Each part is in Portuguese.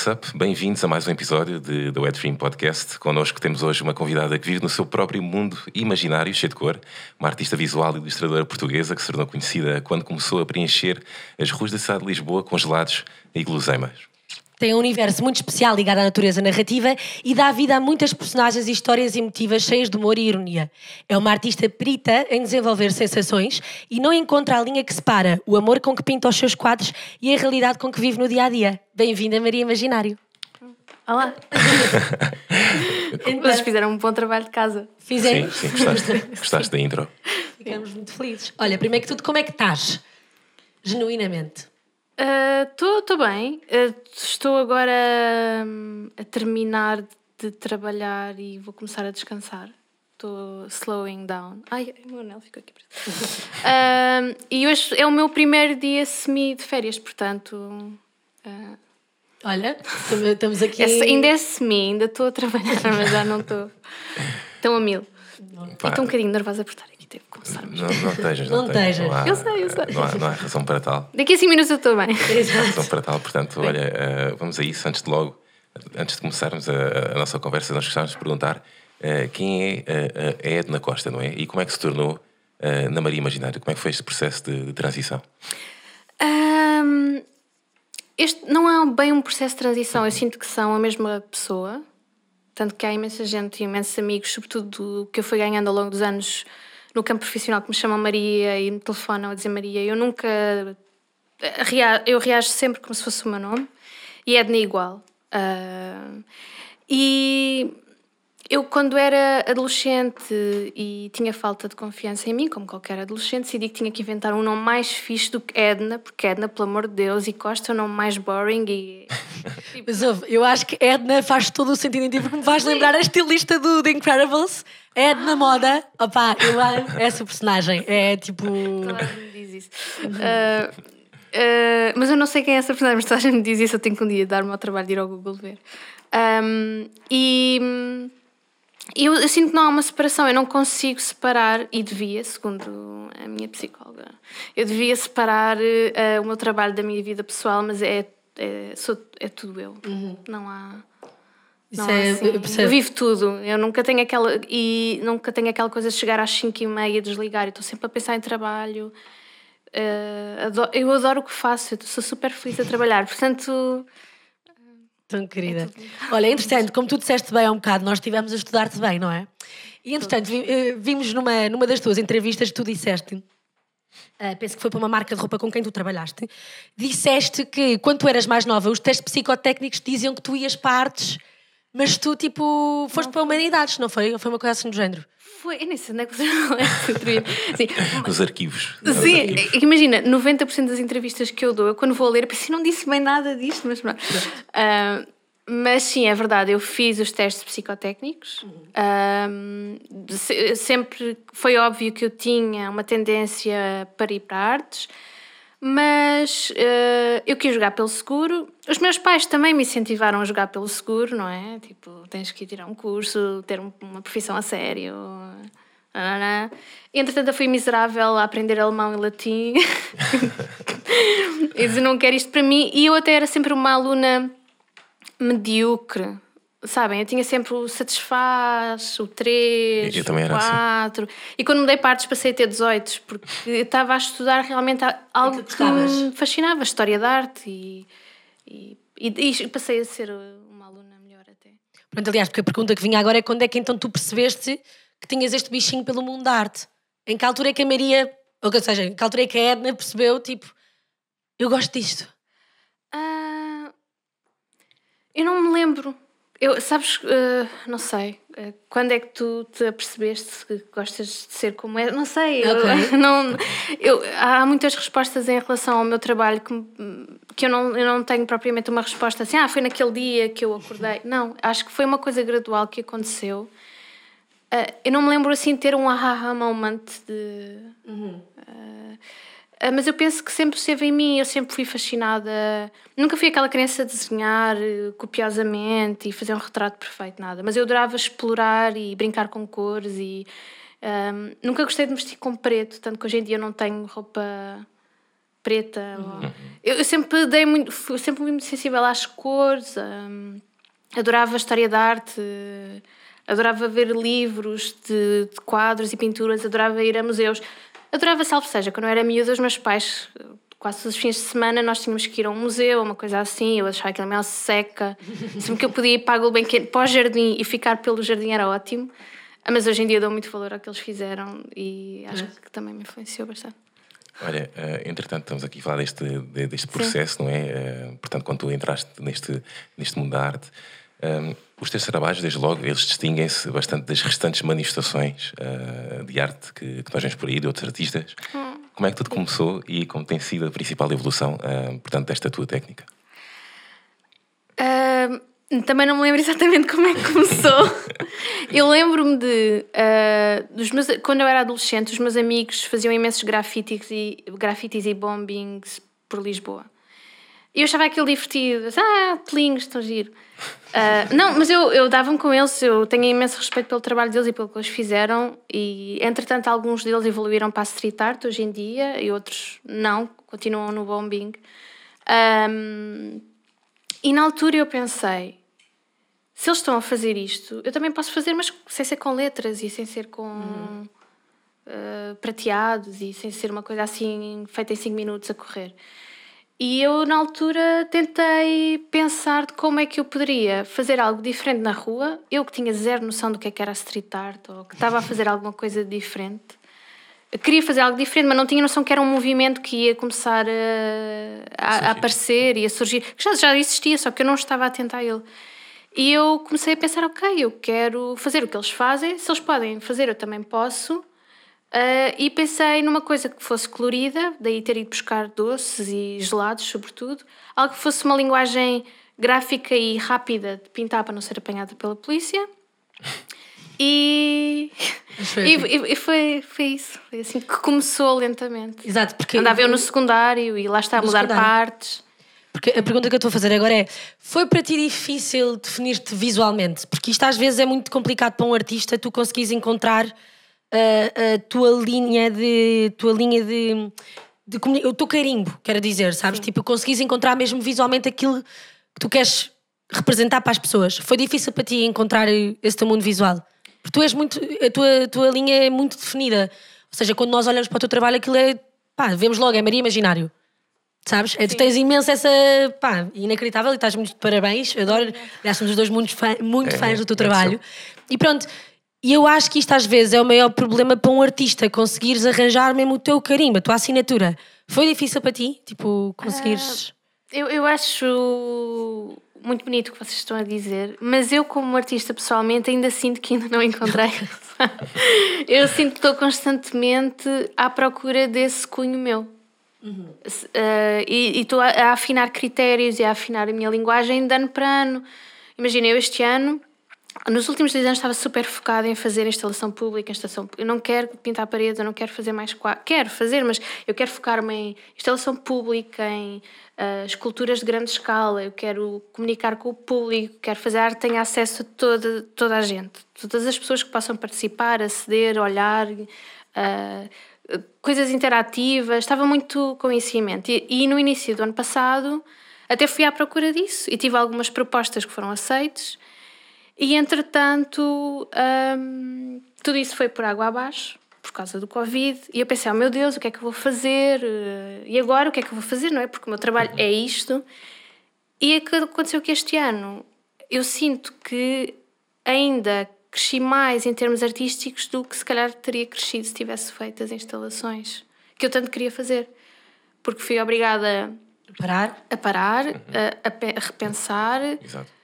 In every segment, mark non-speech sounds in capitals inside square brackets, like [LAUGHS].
What's up? Bem-vindos a mais um episódio de, do Dream Podcast. Connosco temos hoje uma convidada que vive no seu próprio mundo imaginário, cheio de cor, uma artista visual e ilustradora portuguesa que se tornou conhecida quando começou a preencher as ruas da cidade de Lisboa com gelados e guloseimas. Tem um universo muito especial ligado à natureza narrativa e dá vida a muitas personagens e histórias emotivas cheias de humor e ironia. É uma artista perita em desenvolver sensações e não encontra a linha que separa o amor com que pinta os seus quadros e a realidade com que vive no dia a dia. Bem-vinda, Maria Imaginário. Olá! [LAUGHS] Vocês fizeram um bom trabalho de casa. Fizemos. Sim, sim, gostaste, gostaste da intro. Ficamos muito felizes. Olha, primeiro que tudo, como é que estás? Genuinamente. Estou uh, bem. Uh, estou agora um, a terminar de trabalhar e vou começar a descansar. Estou slowing down. Ai, o meu anel ficou aqui preso. uh, [LAUGHS] e hoje é o meu primeiro dia semi de férias, portanto. Uh, Olha, estamos aqui. É, ainda é semi, ainda estou a trabalhar, [LAUGHS] mas já não estou tão a mil. Estou um bocadinho nervosa por estar aqui teve que começar. Não, não estejas, não, não estejas. Eu sei, eu sei. Não há, não há razão para tal. Daqui a 5 minutos eu estou bem. Não há razão para tal, portanto, olha, uh, vamos a isso antes de logo, antes de começarmos a, a nossa conversa, nós gostávamos de perguntar uh, quem é a Edna Costa, não é? E como é que se tornou uh, na Maria Imaginária? Como é que foi este processo de, de transição? Um, este não é bem um processo de transição, eu sinto que são a mesma pessoa. Tanto que há imensa gente, imensos amigos, sobretudo que eu fui ganhando ao longo dos anos no campo profissional, que me chamam Maria e me telefonam a dizer Maria. Eu nunca. Eu reajo sempre como se fosse o meu nome e Edna igual. Uh, e eu, quando era adolescente e tinha falta de confiança em mim, como qualquer adolescente, decidi que tinha que inventar um nome mais fixe do que Edna, porque Edna, pelo amor de Deus, e Costa é um nome mais boring e. [LAUGHS] Mas ouve, eu acho que Edna faz todo o sentido em ti, porque me faz lembrar a estilista do The Incredibles, Edna Moda. Opa, eu amo essa personagem. É tipo. Claro, me diz isso. Uh, uh, mas eu não sei quem é essa personagem, mas toda a gente me diz isso, eu tenho que um dia dar-me ao trabalho de ir ao Google ver. Um, e eu, eu, sinto que não há uma separação, eu não consigo separar, e devia, segundo a minha psicóloga, eu devia separar uh, o meu trabalho da minha vida pessoal, mas é, é, sou, é tudo eu. Uhum. Não há. Não há é, assim. eu, vivo tudo, eu nunca tenho aquela e nunca tenho aquela coisa de chegar às 5 e meia e desligar, eu estou sempre a pensar em trabalho. Uh, adoro, eu adoro o que faço, eu sou super feliz a trabalhar, portanto Tão querida. É Olha, entretanto, como tu disseste bem há um bocado, nós estivemos a estudar-te bem, não é? E entretanto, eh, vimos numa, numa das tuas entrevistas que tu disseste, uh, penso que foi para uma marca de roupa com quem tu trabalhaste, disseste que quando tu eras mais nova, os testes psicotécnicos diziam que tu ias para artes, mas tu, tipo, foste para humanidades, não foi? Foi uma coisa assim do género? Foi, eu nem sei onde é que você é Nos arquivos. Sim, arquivos. imagina, 90% das entrevistas que eu dou, eu quando vou ler, pensei, não disse bem nada disto, mas pronto. Uh, mas sim, é verdade, eu fiz os testes psicotécnicos. Uhum. sempre foi óbvio que eu tinha uma tendência para ir para artes, mas uh, eu quis jogar pelo seguro. Os meus pais também me incentivaram a jogar pelo seguro, não é? Tipo, tens que ir tirar um curso, ter uma profissão a sério. Entretanto, eu fui miserável a aprender alemão e latim. [LAUGHS] e dizer, não quero isto para mim. E eu até era sempre uma aluna medíocre sabem, eu tinha sempre o satisfaz, o 3, o 4. Assim. E quando mudei partes passei a ter 18, porque eu estava a estudar realmente algo que, que me fascinava, história da arte e, e, e, passei a ser uma aluna melhor até. Pronto, aliás, porque a pergunta que vinha agora é quando é que então tu percebeste que tinhas este bichinho pelo mundo da arte? Em que altura é que a Maria, ou seja, em que altura é que a Edna percebeu, tipo, eu gosto disto? Uh, eu não me lembro eu, sabes, uh, não sei, uh, quando é que tu te apercebeste que gostas de ser como é? Não sei, okay. eu, [LAUGHS] não, eu, há muitas respostas em relação ao meu trabalho que, que eu, não, eu não tenho propriamente uma resposta assim, ah, foi naquele dia que eu acordei. Não, acho que foi uma coisa gradual que aconteceu. Uh, eu não me lembro assim de ter um aha moment de. Uhum. Ah, mas eu penso que sempre esteve em mim, eu sempre fui fascinada. Nunca fui aquela criança a desenhar eh, copiosamente e fazer um retrato perfeito, nada. Mas eu adorava explorar e brincar com cores e um, nunca gostei de vestir com preto, tanto que hoje em dia eu não tenho roupa preta. Uhum. Eu, eu, sempre dei muito, fui sempre muito sensível às cores, um, adorava história da arte, adorava ver livros de, de, quadros e pinturas, adorava ir a museus, adorava salvo seja, quando eu era miúda, os meus pais quase todos os fins de semana nós tínhamos que ir a um museu, uma coisa assim, eu achava aquela mel seca. Sempre que eu podia ir para o banquete, para o jardim e ficar pelo jardim era ótimo. Mas hoje em dia dou muito valor ao que eles fizeram e acho que também me influenciou bastante. Olha, uh, entretanto, estamos aqui a falar deste, deste processo, Sim. não é? Uh, portanto, quando tu entraste neste, neste mundo da arte, um, os teus trabalhos, desde logo, eles distinguem-se bastante das restantes manifestações uh, de arte que, que nós vemos por aí, de outros artistas. Hum. Como é que tudo começou e como tem sido a principal evolução, portanto, desta tua técnica? Também não me lembro [LAUGHS] exatamente como é que começou. eu lembro-me de. Uh, dos meus, quando eu era adolescente, os meus amigos faziam imensos grafites e, grafites e bombings por Lisboa. E eu achava aquilo divertido. Ah, telinhos, estão giro. Uh, não, mas eu, eu dava-me com eles, eu tenho imenso respeito pelo trabalho deles e pelo que eles fizeram. E entretanto, alguns deles evoluíram para a street art hoje em dia e outros não, continuam no bombing. Um, e na altura eu pensei se eles estão a fazer isto, eu também posso fazer, mas sem ser com letras e sem ser com uhum. uh, prateados e sem ser uma coisa assim feita em 5 minutos a correr. E eu, na altura, tentei pensar de como é que eu poderia fazer algo diferente na rua. Eu que tinha zero noção do que, é que era street art ou que estava a fazer [LAUGHS] alguma coisa diferente. Eu queria fazer algo diferente, mas não tinha noção que era um movimento que ia começar a, a, a aparecer e a surgir. Já, já existia, só que eu não estava atenta a ele. E eu comecei a pensar, ok, eu quero fazer o que eles fazem, se eles podem fazer, eu também posso. Uh, e pensei numa coisa que fosse colorida, daí ter ido buscar doces e gelados, sobretudo. Algo que fosse uma linguagem gráfica e rápida de pintar para não ser apanhada pela polícia. E, e, e, foi, foi isso. Foi assim que começou lentamente. Exato, porque. Andava eu no secundário e lá está a mudar secundário. partes. Porque a pergunta que eu estou a fazer agora é: foi para ti difícil definir-te visualmente? Porque isto às vezes é muito complicado para um artista, tu conseguires encontrar a, a tua linha de. tua linha de, de o teu carimbo, quero dizer, sabes? Sim. Tipo, conseguires encontrar mesmo visualmente aquilo que tu queres representar para as pessoas. Foi difícil para ti encontrar esse teu mundo visual? Porque tu és muito. a tua, tua linha é muito definida. Ou seja, quando nós olhamos para o teu trabalho, aquilo é. pá, vemos logo, é Maria Imaginário. Sabes? É, tu tens imenso essa. pá, inacreditável e estás muito de parabéns. Eu adoro. Aliás, somos os dois muito, fã, muito é, fãs do teu é trabalho. E pronto. E eu acho que isto às vezes é o maior problema para um artista, conseguires arranjar mesmo o teu carimbo, a tua assinatura. Foi difícil para ti? Tipo, conseguires. Uh, eu, eu acho muito bonito o que vocês estão a dizer, mas eu, como artista pessoalmente, ainda sinto que ainda não encontrei. [LAUGHS] eu sinto que estou constantemente à procura desse cunho meu. Uhum. Uh, e estou a, a, afinar critérios e a afinar a minha linguagem de ano para ano. Imagina, eu este ano, nos últimos dois anos, estava super focada em fazer instalação pública. Instalação, eu não quero pintar paredes, eu não quero fazer mais quadros. Quero fazer, mas eu quero focar-me em instalação pública, em uh, esculturas de grande escala. Eu quero comunicar com o público, quero fazer arte que tenha acesso a toda, toda a gente. Todas as pessoas que possam participar, aceder, olhar. Uh, coisas interativas, estava muito com isso em mente. E, e, no início do ano passado até fui à procura disso e tive algumas propostas que foram aceites. E entretanto, hum, tudo isso foi por água abaixo por causa do Covid. E eu pensei, oh meu Deus, o que é que eu vou fazer? E agora o que é que eu vou fazer? Não é? Porque o meu trabalho é isto. E aconteceu que este ano eu sinto que ainda cresci mais em termos artísticos do que se calhar teria crescido se tivesse feito as instalações que eu tanto queria fazer. Porque fui obrigada a parar, a, parar, uhum. a, a, repensar. Exato.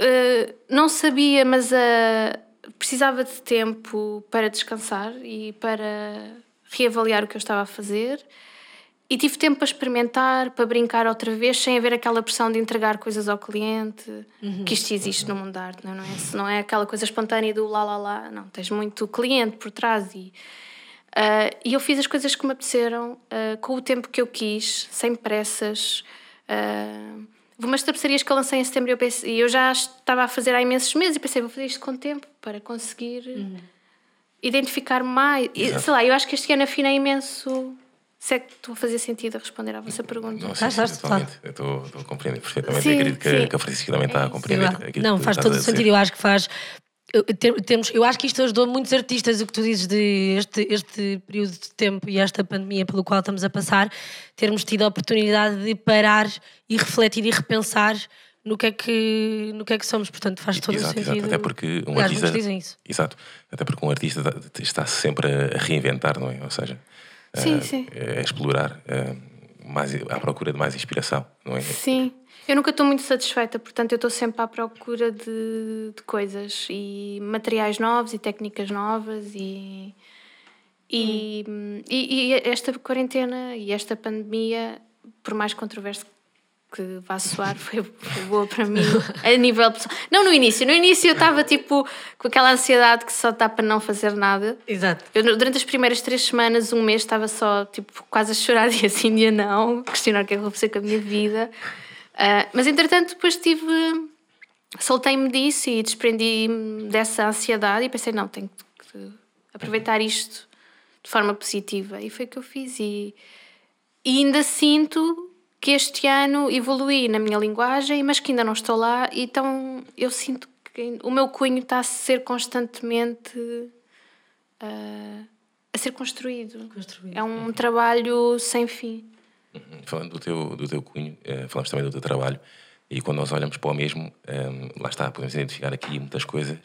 Uh, não sabia, mas uh, precisava de tempo para descansar e para reavaliar o que eu estava a fazer. E tive tempo para experimentar, para brincar outra vez, sem haver aquela pressão de entregar coisas ao cliente, uhum. que isto existe no mundo da arte, não é? Não é aquela coisa espontânea do lá lá lá, não. Tens muito cliente por trás e. Uh, e eu fiz as coisas que me apeteceram, uh, com o tempo que eu quis, sem pressas. Uh, umas tapeçarias que eu lancei em setembro e eu, pensei, eu já estava a fazer há imensos meses e pensei, vou fazer isto com tempo para conseguir uhum. identificar mais. E, sei lá, eu acho que este ano afinei imenso Se é que estou a fazer sentido a responder à vossa pergunta. Não, sim, Ah, sim, estás, totalmente. Eu estou, estou a compreender perfeitamente. Sim, Eu acredito que, que a Francisca também está a compreender. Eu- aquilo não, faz todo sentido. Eu acho que faz. Eu- tem- Temos, eu acho que isto ajudou muitos artistas, o que tu dizes de este, este período de tempo e esta pandemia pelo qual estamos a passar, termos tido a oportunidade de parar e refletir e repensar no que é que, no que, é que somos. Portanto, faz todo Exato, o exato. sentido. Até porque um Aliás, artista. dizem isso. Exato. Até porque um artista está- está sempre a reinventar, não é? Ou seja, Sim, a, sim. a explorar, a, mais, à procura de mais inspiração, não é? Sim. Eu nunca estou muito satisfeita, portanto, eu estou sempre à procura de, de coisas e materiais novos e técnicas novas e. E, e, e esta quarentena e esta pandemia, por mais controverso que vá soar, foi, [LAUGHS] foi boa para mim a nível pessoal. Não no início, no início eu estava tipo com aquela ansiedade que só dá para não fazer nada. Exato. Eu, durante as primeiras três semanas, um mês, estava só tipo, quase a chorar [LAUGHS] dia sim, dia não, questionar o que é que eu vou fazer com a minha vida. Ah, mas entretanto, depois tive. Soltei-me disso e desprendi-me dessa ansiedade e pensei: não, tenho que aproveitar isto de forma positiva. E foi o que eu fiz. E, e ainda sinto que este ano evolui na minha linguagem, mas que ainda não estou lá, então eu sinto que o meu cunho está a ser constantemente ah, a ser construído. Construído. É um trabalho sem fim. Falando do teu, do teu cunho, eh, falamos também do teu trabalho, e quando nós olhamos para o mesmo, eh, lá está, podemos identificar aqui muitas coisas,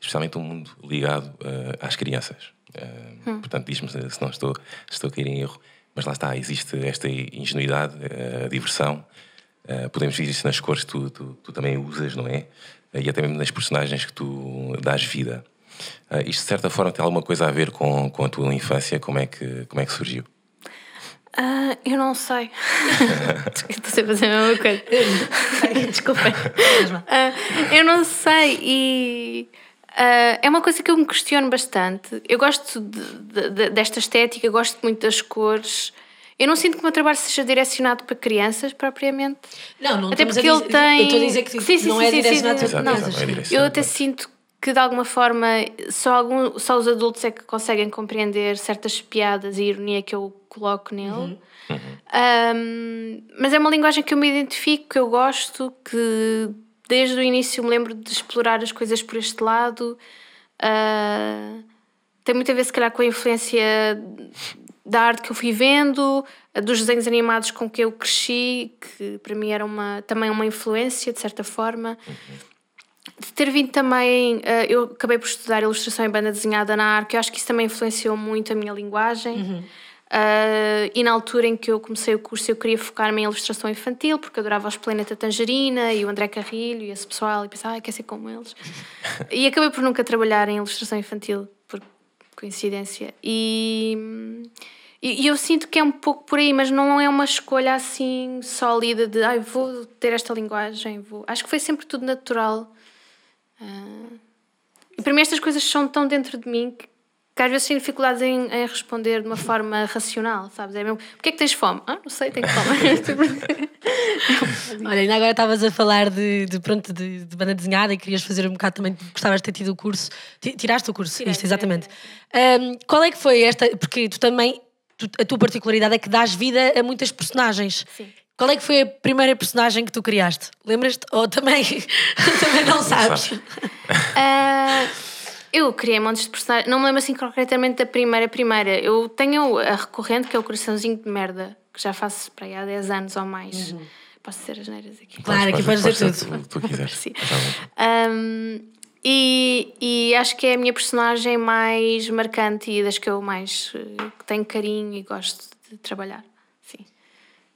especialmente um mundo ligado eh, às crianças. Eh, Portanto, diz-me se não estou, estou a cair em erro, mas lá está, existe esta ingenuidade, eh, a diversão, podemos ver isso nas cores que tu, tu, tu também usas, não é? E até mesmo nas personagens que tu dás vida. Eh, Isto, de certa forma, tem alguma coisa a ver com, com a tua infância? Como é que, como é que surgiu? Ah, eu não sei. [LAUGHS] Estou sempre a fazer a mesma coisa. [LAUGHS] Desculpem. Ah, eu não sei e ah, é uma coisa que eu me questiono bastante. Eu gosto de- de- desta estética, gosto muito das cores. Eu não sinto que o meu trabalho seja direcionado para crianças, propriamente. Não, não Até porque ele dizer- tem. Eu estou a dizer que Sim, sim, não sim, é direcionado sim. para é eu até sinto que de alguma forma só, algum, só os adultos é que conseguem compreender certas piadas e ironia que eu coloco nele. Um, mas é uma linguagem que eu me identifico, que eu gosto, que desde o início me lembro de explorar as coisas por este lado. Uh, tem muito a ver, se calhar, com a influência da arte que eu fui vendo, dos desenhos animados com que eu cresci, que para mim era uma, também uma influência, de certa forma. De ter vindo também, eh, eu acabei por estudar ilustração e banda desenhada na ARC, eu acho que isso também influenciou muito a minha linguagem. Eh, e na altura em que eu comecei o curso, eu queria focar-me em ilustração infantil, porque adorava os Planeta Tangerina e o André Carrilho e esse pessoal, e pensava, ah, quer ser como eles. [LAUGHS] e acabei por nunca trabalhar em ilustração infantil, por coincidência. E, e, e eu sinto que é um pouco por aí, mas não é uma escolha assim sólida de, ai, vou ter esta linguagem, vou. Acho que foi sempre tudo natural. Ah, e para mim estas coisas são tão dentro de mim que, que às vezes tenho dificuldades em, em responder de uma forma racional, sabes? É mesmo, porquê é que tens fome? Ah, não sei, tenho fome. [LAUGHS] Olha, ainda agora estavas a falar de, de, pronto, de, de banda desenhada e querias fazer um bocado também, gostavas de ter tido o curso. Ti- Tiraste o curso, Tirei, isto, tirei, exatamente. Ahm, qual é que foi esta? Porque tu também, tu- a tua particularidade é que dás vida a muitas personagens. Sim. Qual é que foi a primeira personagem que tu criaste? Lembras-te? Ou também, [LAUGHS] também não sabes? [LAUGHS] Ah, eu criei montes de personagens, não me lembro assim concretamente da primeira primeira. Eu tenho a recorrente que é o coraçãozinho de merda, que já faço para aí há 10 anos ou mais. Posso dizer as neiras aqui? Claro, aqui podes dizer tudo. o que tu quiseres. Um, e, e acho que é a minha personagem mais marcante e das que eu mais eh, tenho carinho e gosto de trabalhar. Sim.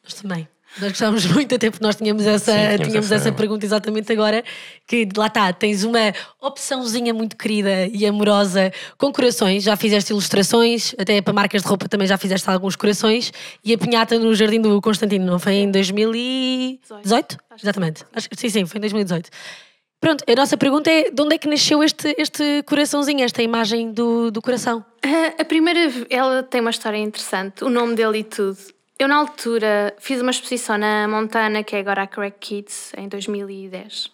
Nós também. Nós gostávamos muito, até porque nós tínhamos essa, Sim, tínhamos tínhamos essa- essa pergunta exatamente agora, que lá está, tens uma opçãozinha muito querida e amorosa com corações, já fizeste ilustrações, até para marcas de roupa também já fizeste alguns corações, e a pinhata no Jardim do Constantino, não foi em 2018? Acho Exatamente. Acho que- sim, sim, foi em 2018. Pronto, a nossa pergunta é de onde é que nasceu este, este coraçãozinho, esta imagem do, do coração? Ah, A primeira, ela tem uma história interessante, o nome dele e tudo. Eu, na altura, fiz uma exposição na Montana, que é agora a Correct Kids, em 2010.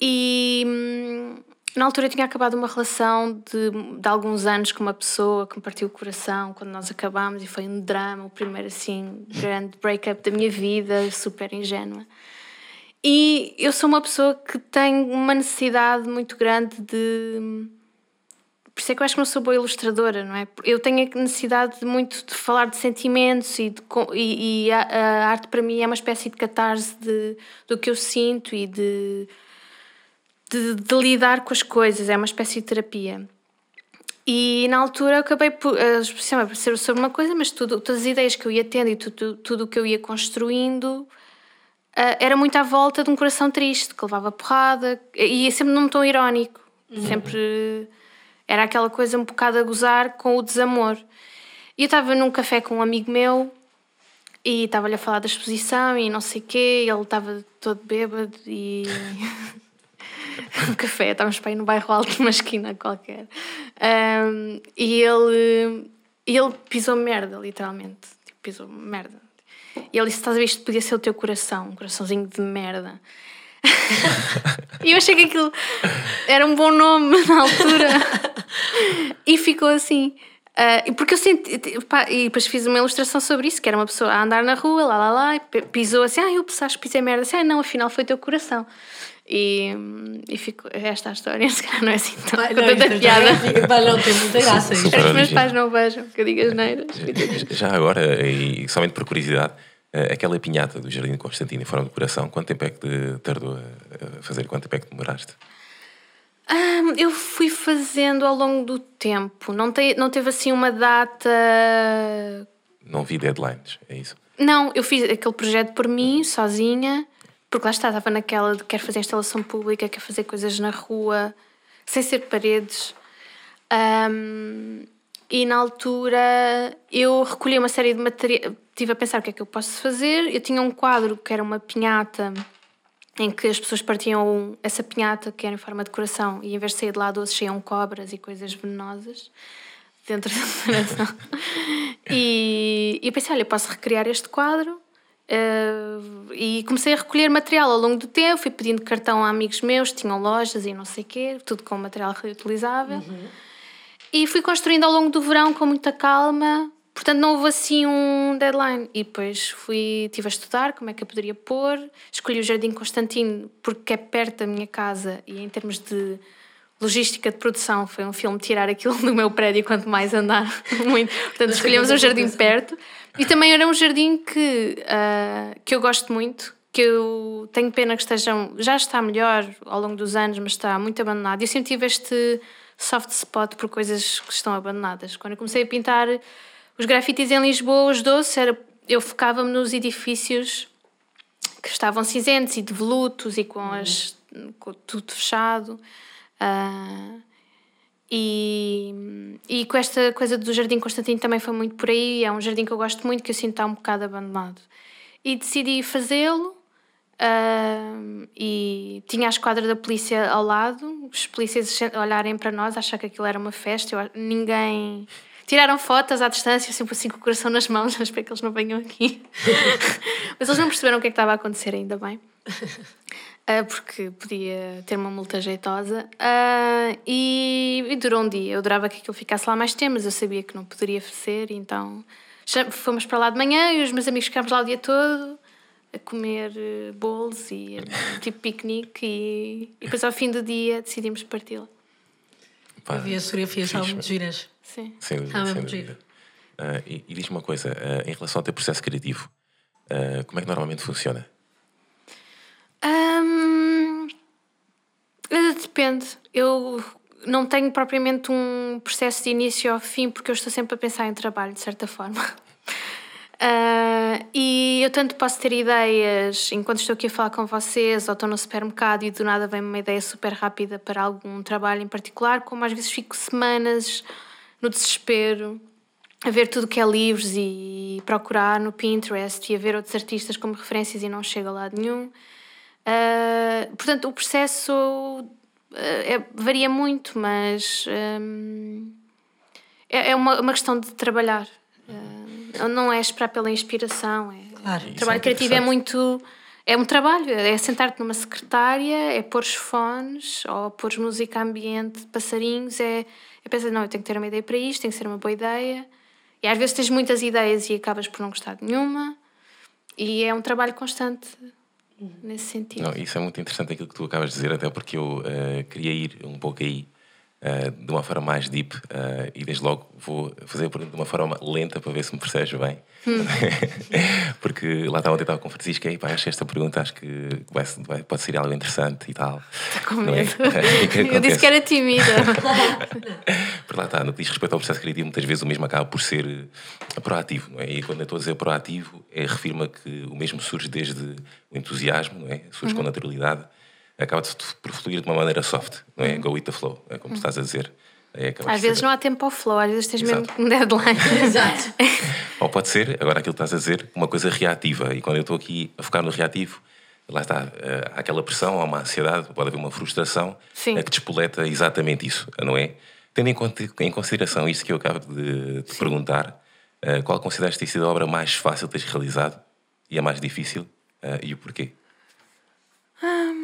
E hum, na altura eu tinha acabado uma relação de, de alguns anos com uma pessoa que me partiu o coração quando nós acabámos e foi um drama, o primeiro assim grande breakup da minha vida, super ingênua. E eu sou uma pessoa que tem uma necessidade muito grande de. Por isso é que eu acho que não sou boa ilustradora, não é? Eu tenho a necessidade de muito de falar de sentimentos e, de, e, e a, a, arte para mim é uma espécie de catarse de, do que eu sinto e de, de, de lidar com as coisas, é uma espécie de terapia. E na altura eu acabei por. A exposição é ser sobre uma coisa, mas tudo, todas as ideias que eu ia tendo e tudo, tudo o que eu ia construindo uh, era muito à volta de um coração triste, que levava porrada, e sempre num tom irónico. Uhum. Sempre era aquela coisa um bocado a gozar com o desamor. E eu estava num café com um amigo meu e estava-lhe a falar da exposição e não sei o quê, ele estava todo bêbado e. [LAUGHS] um café, estávamos para ir no bairro alto, numa esquina qualquer. Um, e ele, ele pisou merda, literalmente. Tipo, pisou merda. E ele disse: Estás a ver, isto podia ser o teu coração, um coraçãozinho de merda. [LAUGHS] e eu achei que aquilo era um bom nome na altura. [LAUGHS] e ficou assim. Uh, porque eu senti. Pá, e depois fiz uma ilustração sobre isso, que era uma pessoa a andar na rua, lá lá lá, e pisou assim, ah, eu acho que pisei merda. Assim, ah, não, afinal foi o teu coração. E, e fico, esta a história, [LAUGHS] se calhar não é assim tão Vai, não, tanta piada. Vai, não tem muita graça. Espero que os meus pais não vejam, que eu digo as neiras. Já agora, e somente por curiosidade, eh, aquela pinhata do Jardim de Constantino em forma de coração, quanto tempo é que tardou a fazer? Quanto tempo é que demoraste? Eu fui fazendo ao longo do tempo, não, te, não teve assim uma data. Não vi deadlines, é isso? Não, eu fiz aquele projeto por mim, sozinha, porque lá está, estava naquela de quero fazer instalação pública, quero fazer coisas na rua, sem ser paredes. Um, e na altura eu recolhi uma série de material, estive a pensar o que é que eu posso fazer. Eu tinha um quadro que era uma pinhata em que as pessoas partiam essa pinhata que era em forma de coração e em vez de sair de lá doces saíam cobras e coisas venenosas dentro [LAUGHS] da coração. e, e pensei, olha, posso recriar este quadro Uh, e comecei a recolher material ao longo do tempo, fui pedindo cartão a amigos meus, tinham lojas e não sei o quê, tudo com material reutilizável. Uhum. E fui construindo ao longo do verão com muita calma, portanto não houve assim um deadline. E depois fui, estive a estudar como é que eu poderia pôr, escolhi o Jardim Constantino porque é perto da minha casa e em termos de logística de produção foi um filme tirar aquilo [LAUGHS] do meu prédio quanto mais andar [LAUGHS] muito. Portanto, escolhemos um jardim perto. E também era um jardim que, uh, que eu gosto muito, que eu tenho pena que estejam. Já está melhor ao longo dos anos, mas está muito abandonado. Eu sempre tive este soft spot por coisas que estão abandonadas. Quando eu comecei a pintar os grafites em Lisboa, os doces, era, eu focava-me nos edifícios que estavam cinzentos e devolutos e com, as, com tudo fechado. Uh, e, e com esta coisa do Jardim Constantino também foi muito por aí. É um jardim que eu gosto muito, que eu sinto estar um bocado abandonado. E decidi fazê-lo. Uh, e tinha a esquadra da polícia ao lado, os polícias olharem para nós, achar que aquilo era uma festa. Eu, ninguém. Tiraram fotos à distância, sempre assim com o coração nas mãos, [LAUGHS] espero que eles não venham aqui. [LAUGHS] Mas eles não perceberam o que é que estava a acontecer, ainda bem. Uh, porque podia ter uma multa jeitosa. Uh, e, e, durou um dia. Eu adorava que aquilo ficasse lá mais tempo, mas eu sabia que não poderia ser, então fomos para lá de manhã e os meus amigos ficámos lá o dia todo a comer eh, bolos e tipo piquenique e, e depois ao fim do dia decidimos parti-la. Havia fotografias, estavam muito giras. Sim. Sem dúvida. Sem dúvida. Uh, e, e diz-me uma coisa, uh, em relação ao teu processo criativo, uh, como é que normalmente funciona? Um, eh, depende. Eu não tenho propriamente um processo de início ao fim, porque eu estou sempre a pensar em trabalho, de certa forma. Uh, e eu tanto posso ter ideias enquanto estou aqui a falar com vocês, ou estou no supermercado e do nada vem uma ideia super rápida para algum trabalho em particular, como às vezes fico semanas no desespero a ver tudo que é livros e procurar no Pinterest e a ver outros artistas como referências e não chego a lado nenhum. Uh, portanto, o processo uh, é, varia muito, mas um, é, é uma, uma, questão de trabalhar. Não é esperar pela inspiração. É, claro. O trabalho é criativo é muito. é um trabalho, é sentar-te numa secretária, é pôr os fones, ou pôr música ambiente, passarinhos, é, é pensar, não, eu tenho que ter uma ideia para isto, tem que ser uma boa ideia. E às vezes tens muitas ideias e acabas por não gostar de nenhuma. E é um trabalho constante nesse sentido. Não, isso é muito interessante aquilo que tu acabas de dizer, até porque eu uh, queria ir um pouco aí uh, de uma forma mais deep uh, e desde logo vou fazer a pergunta de uma forma lenta para ver se me percebes bem. Hum. [LAUGHS] porque lá estava ontem estava com o Francisco e pá, acho que esta pergunta acho que vai, vai, pode ser algo interessante e tal. Está com medo. [LAUGHS] É? eu disse que era tímida. [LAUGHS] Por lá está, no que diz respeito ao processo criativo, muitas vezes o mesmo acaba por ser eh, proativo. Não é? E quando eu estou a dizer proativo, é, refirma que o mesmo surge desde o entusiasmo, não é? surge uhum. com naturalidade acaba por fluir de uma maneira soft, não é? Uhum. Go with the flow, é como tu estás a dizer. É, às vezes ser... não há tempo para o flow, às vezes tens Exato. mesmo um deadline. [LAUGHS] Exato. [LAUGHS] Ou pode ser, agora aquilo que estás a dizer, uma coisa reativa. E quando eu estou aqui a focar no reativo, lá está, eh, há aquela pressão, há uma ansiedade, pode haver uma frustração Sim. É que despoleta exatamente isso, não é? Tendo em, em consideração isso que eu acabo de te perguntar, eh, qual consideras ter sido a obra mais fácil de teres realizado e a mais difícil eh, e o porquê? Hum,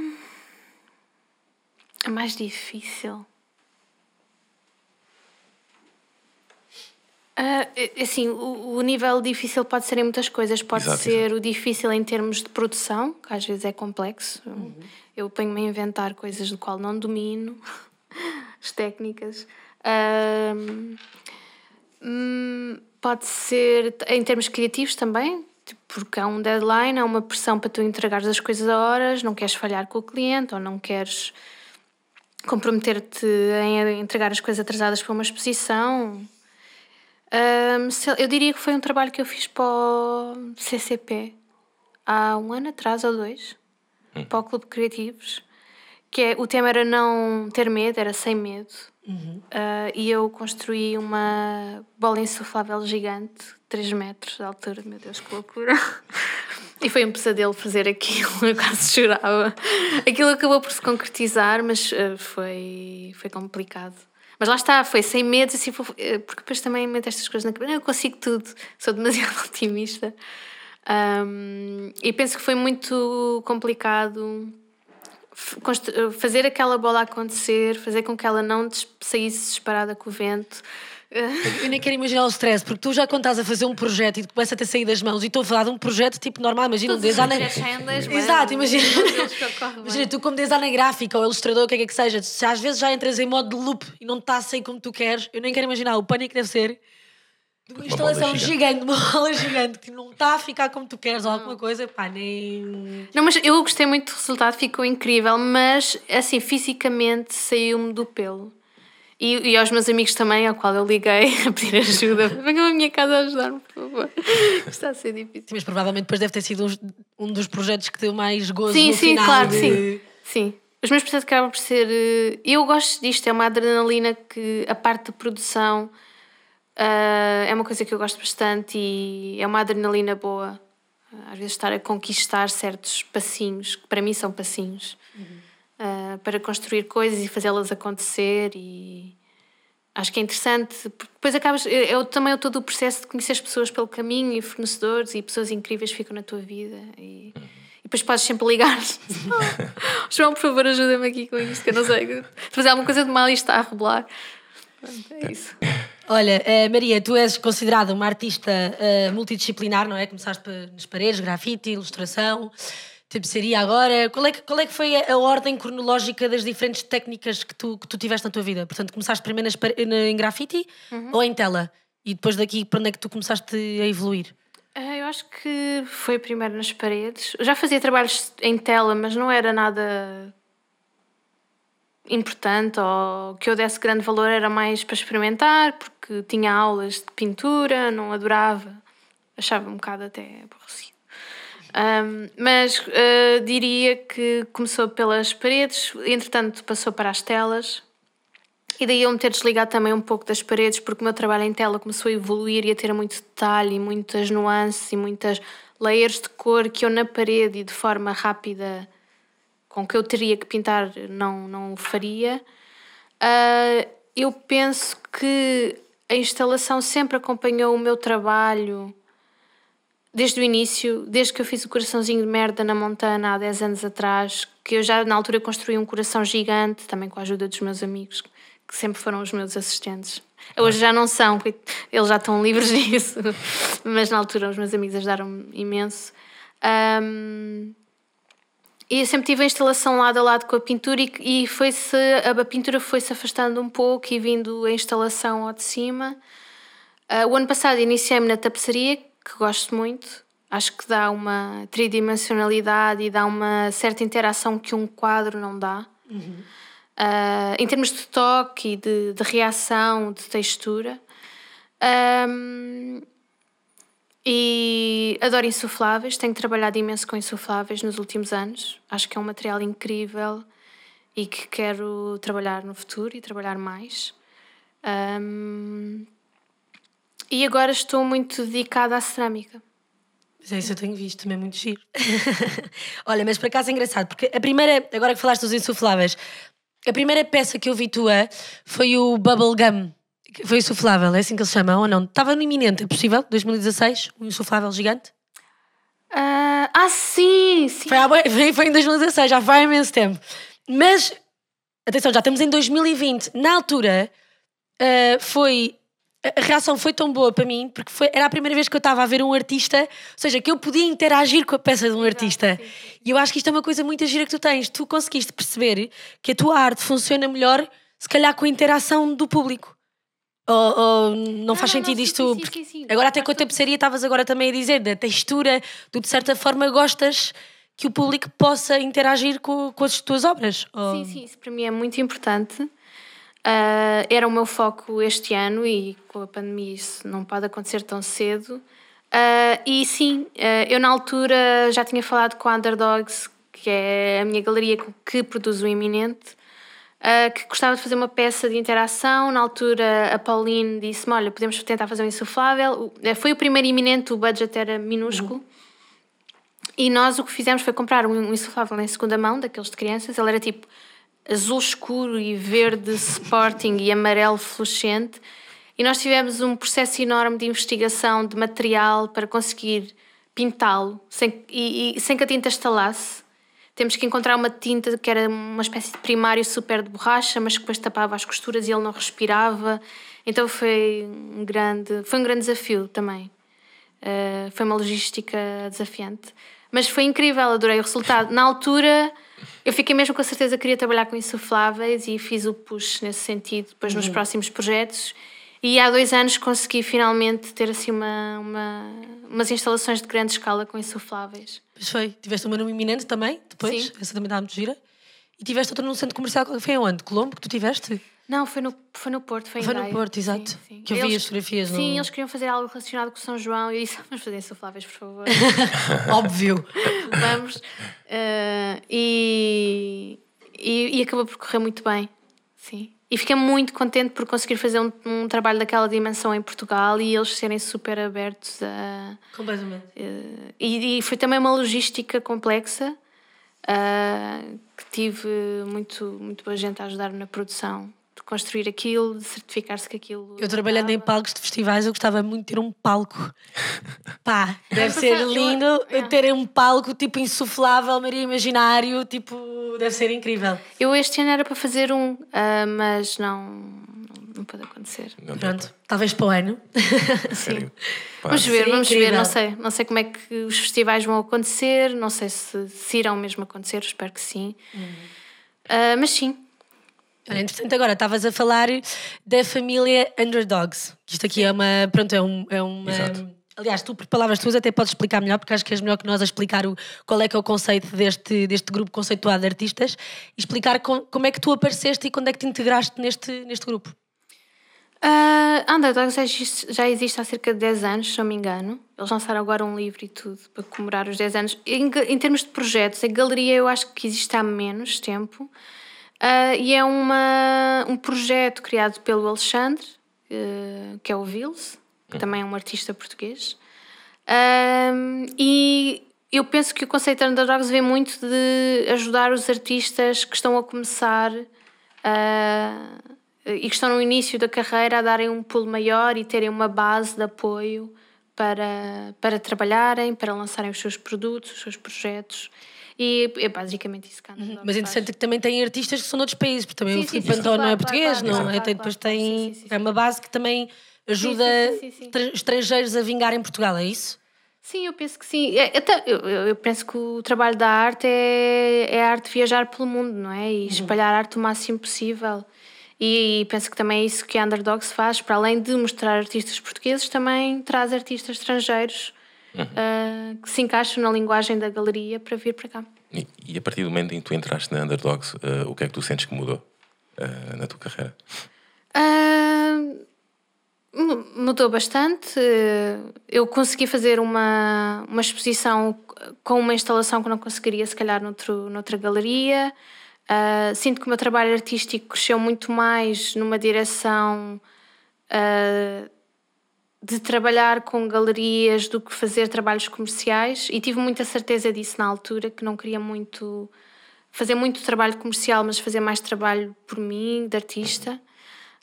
a mais difícil. Uh, assim, o, o, nível difícil pode ser em muitas coisas. Pode exato, ser exato. o difícil em termos de produção, que às vezes é complexo. Uhum. Eu ponho-me a inventar coisas do qual não domino, [LAUGHS] as técnicas. Uh, hum, pode ser em termos criativos também, tipo, porque há um deadline, há uma pressão para tu entregares as coisas a horas, não queres falhar com o cliente ou não queres comprometer-te em entregar as coisas atrasadas para uma exposição. Um, eu diria que foi um trabalho que eu fiz para o CCP há um ano atrás ou dois, hum. para o Clube de Criativos, que é, o tema era não ter medo, era sem medo. Uhum. Uh, e eu construí uma bola insuflável gigante, 3 metros de altura, meu Deus, que loucura! [LAUGHS] e foi um pesadelo fazer aquilo, [LAUGHS] eu quase chorava. Aquilo acabou por se concretizar, mas uh, foi, foi complicado. Mas lá está, foi sem medo, assim, eh, porque depois também meto estas coisas na cabeça. Eu consigo tudo, [LAUGHS] sou demasiado [LAUGHS] otimista. Um, e penso que foi muito complicado fazer aquela bola acontecer, fazer com que ela não saísse disparada com o vento. Eu nem quero imaginar o stress, porque tu já quando estás a fazer um projeto e tu começa a ter saído das mãos e estou a falar de um projeto tipo normal, imagina um designer. Exato, imagina. imagina tu como designer gráfica ou ilustrador, o que é que seja, se às vezes já entras em modo de loop e não está a sair como tu queres, eu nem quero imaginar o pânico que deve ser de uma instalação gigante. gigante, uma bola gigante, que não está a ficar como tu queres ou alguma coisa, pá, nem. Não, mas eu gostei muito do resultado, ficou incrível, mas assim, fisicamente saiu-me do pelo. E, e aos meus amigos também, ao qual eu liguei [LAUGHS] a pedir ajuda. Venham à minha casa ajudar-me, por favor. [LAUGHS] Está a ser difícil. Mas provavelmente depois deve ter sido um, um dos projetos que deu mais gozo sim, no sim, final. Claro, de... sim, sim. Os meus projetos acabam por ser. Eh, eu gosto disto, é uma adrenalina que a parte de produção uh, é uma coisa que eu gosto bastante e é uma adrenalina boa. Às vezes estar a conquistar certos passinhos, que para mim são passinhos. Uhum uh, para construir coisas e fazê-las acontecer e acho que é interessante porque depois acabas é, também é todo o processo de conhecer as pessoas pelo caminho e fornecedores e pessoas incríveis ficam na tua vida e, e depois podes sempre ligar oh, [LAUGHS] João por favor ajuda-me aqui com isto que eu não sei fazer alguma coisa de mal e está a rebolar. É isso. Olha, uh, Maria, tu és considerada uma artista uh, multidisciplinar, não é? Começaste nas paredes, grafite, ilustração, Tipo, seria agora. Qual é, que, qual é que foi a ordem cronológica das diferentes técnicas que tu, que tu tiveste na tua vida? Portanto, começaste primeiro em grafite uhum. ou em tela? E depois daqui, para onde é que tu começaste a evoluir? Ah, eu acho que foi primeiro nas paredes. Eu já fazia trabalhos em tela, mas não era nada importante ou que eu desse grande valor, era mais para experimentar, porque tinha aulas de pintura, não adorava, achava um bocado até aborrecido. Um, mas uh, diria que começou pelas paredes, entretanto passou para as telas. E daí eu me ter desligado também um pouco das paredes, porque o meu trabalho em tela começou a evoluir e a ter muito detalhe, e muitas nuances e muitas layers de cor que eu na parede e de forma rápida, com que eu teria que pintar, não, não faria. Uh, eu penso que a instalação sempre acompanhou o meu trabalho desde o início, desde que eu fiz o coraçãozinho de merda na Montana há 10 anos atrás, que eu já na altura construí um coração gigante, também com a ajuda dos meus amigos, que sempre foram os meus assistentes. Hoje já não são, porque eles já estão livres [LAUGHS] disso, mas na altura os meus amigos ajudaram-me imenso. Um, e eu sempre tive a instalação lado a lado com a pintura e, e foi-se, a, a pintura foi-se afastando um pouco e vindo a instalação ao de cima. Uh, o ano passado iniciei-me na tapeçaria, que gosto muito. Acho que dá uma tridimensionalidade e dá uma certa interação que um quadro não dá. Uhum. Uh, em termos de toque, de, de reação, de textura. Um, e adoro insufláveis, tenho trabalhado imenso com insufláveis nos últimos anos. Acho que é um material incrível e que quero trabalhar no futuro e trabalhar mais. Um, e agora estou muito dedicada à cerâmica. Mas é isso eu tenho visto, também é muito giro. [LAUGHS] [LAUGHS] Olha, mas por acaso é engraçado, porque a primeira, agora que falaste dos insufláveis, a primeira peça que eu vi tua foi o Bubble Gum. Foi insuflável, é assim que eles chamam ou não? Estava no iminente, é possível? 2016, um insuflável gigante? Uh, ah, sim, sim. Foi, foi, foi em 2016, já vai imenso tempo. Mas, atenção, já estamos em 2020. Na altura, uh, foi a reação foi tão boa para mim porque foi, era a primeira vez que eu estava a ver um artista, ou seja, que eu podia interagir com a peça de um artista. E eu acho que isto é uma coisa muito gira que tu tens. Tu conseguiste perceber que a tua arte funciona melhor, se calhar, com a interação do público. Ou, ou não faz não, sentido não, isto? Sim, sim, sim, agora, até com a tapeçaria, estavas agora também a dizer da textura, tu de certa forma gostas que o público possa interagir com, com as tuas obras. Sim, sim, isso para mim é muito importante. Uh, era o meu foco este ano e com a pandemia isso não pode acontecer tão cedo. Uh, e sim, uh, eu na altura já tinha falado com a Underdogs, que é a minha galeria que produz o Iminente, que gostava de fazer uma peça de interação. Na altura a Pauline disse-me: Olha, podemos tentar fazer um insuflável. Foi o primeiro Iminente, o budget era minúsculo. Uhum. E nós o que fizemos foi comprar um insuflável em segunda mão, daqueles de crianças. Ele era tipo azul escuro e verde Sporting e amarelo fluorescente. E nós tivemos um processo enorme de investigação de material para conseguir pintá-lo sem, e, e, sem que a tinta estalasse. Temos que encontrar uma tinta que era uma espécie de primário super de borracha, mas que depois tapava as costuras e ele não respirava. Então foi um grande, foi um grande desafio também. Uh, foi uma logística desafiante. Mas foi incrível, adorei o resultado. Na altura eu fiquei mesmo com a certeza que queria trabalhar com insufláveis e fiz o push nesse sentido depois uhum. nos próximos projetos. E há dois anos consegui finalmente ter assim uma, uma, umas instalações de grande escala com insufláveis. Pois foi. Tiveste uma no Iminente também, depois. Sim. Essa também estava muito gira. E tiveste outra num centro comercial. Foi aonde? Colombo que tu tiveste? Não, foi no, foi no Porto, foi em Foi no Porto, exato. Sim, sim. Que eu eles, vi as fotografias. Sim, no... eles queriam fazer algo relacionado com São João e eu disse, [LAUGHS] vamos fazer insufláveis, por favor. [LAUGHS] Óbvio. [LAUGHS] vamos. Uh, e, e, e, acabou por correr muito bem, sim. E fiquei muito contente por conseguir fazer um, um, trabalho daquela dimensão em Portugal e eles serem super abertos a... Completamente. Uh, e, e, foi também uma logística complexa uh, que tive muito, muito boa gente a ajudar-me na produção de construir aquilo, de certificar-se que aquilo. Eu trabalhando em palcos de festivais, eu gostava muito de ter um palco. [LAUGHS] Pá, deve ser lindo eu, ter um palco tipo insuflável, meio imaginário, tipo, deve ser incrível. Eu este ano era para fazer um, uh, mas não. Não pode acontecer. Não Pronto, talvez para o ano. [LAUGHS] Sim. Vamos ver, Seria vamos incrível. ver. Não sei, não sei como é que os festivais vão acontecer, não sei se, se irão mesmo acontecer, espero que sim. Uhum. Uh, mas sim, Olha, entretanto, agora estavas a falar da família Underdogs. Isto aqui é uma. Pronto, é, um, é uma. Exato. Aliás, tu, por palavras tuas, até podes explicar melhor, porque acho que és melhor que nós a explicar o, qual é que é o conceito deste, deste grupo conceituado de artistas e explicar com, como é que tu apareceste e quando é que te integraste neste, neste grupo. Uh, Underdogs já existe, já existe há cerca de 10 anos, se não me engano. Eles lançaram agora um livro e tudo para comemorar os 10 anos. Em, em termos de projetos, a galeria eu acho que existe há menos tempo. Uh, e é uma, um projeto criado pelo Alexandre, uh, que é o Vils, que uhum. também é um artista português. Uh, e eu penso que o conceito de Underdogs vem muito de ajudar os artistas que estão a começar e que estão no início da carreira a darem um pulo maior e terem uma base de apoio para, para trabalharem, para lançarem os seus produtos, os seus projetos. E é basicamente isso que uhum. Mas é interessante que também tem artistas que são de outros países, porque também sim, o Filipe António claro, é português, claro, não? Claro, claro, depois tem. É uma base que também ajuda estrangeiros a vingar em Portugal, é isso? Sim, eu penso que sim. É, eu, eu penso que o trabalho da arte é, é a arte de viajar pelo mundo, não é? E uhum. espalhar a arte o máximo possível. E, penso que também é isso que a Underdogs faz, para além de mostrar artistas portugueses, também traz artistas estrangeiros uhum. uh, que se encaixam na linguagem da galeria para vir para cá. E, e a partir do momento em que tu entraste na Underdogs, uh, o que é que tu sentes que mudou uh, na tua carreira? mudou bastante. Eu consegui fazer uma, uma exposição com uma instalação que não conseguiria, se calhar, noutro, noutra galeria. Uh, sinto que o meu trabalho artístico cresceu muito mais numa direção uh, de trabalhar com galerias do que fazer trabalhos comerciais e tive muita certeza disso na altura, que não queria muito fazer muito trabalho comercial, mas fazer mais trabalho por mim, de artista.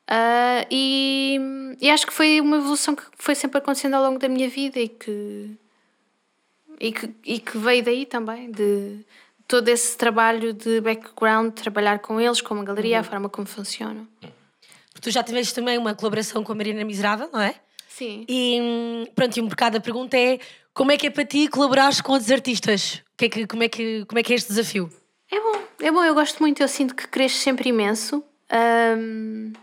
Uh, e, e, acho que foi uma evolução que foi sempre acontecendo ao longo da minha vida e que, e que, e que veio daí também, de todo esse trabalho de background, trabalhar com eles, com a galeria, uhum. a forma como funciona. Tu já tiveste também uma colaboração com a Marina Miserável, não é? Sim. E pronto, e um bocado a pergunta é como é que é para ti colaborar com outros artistas? Que é que, como, é que, como é que é este desafio? É bom, é bom, eu gosto muito, eu sinto que cresces sempre imenso. Um,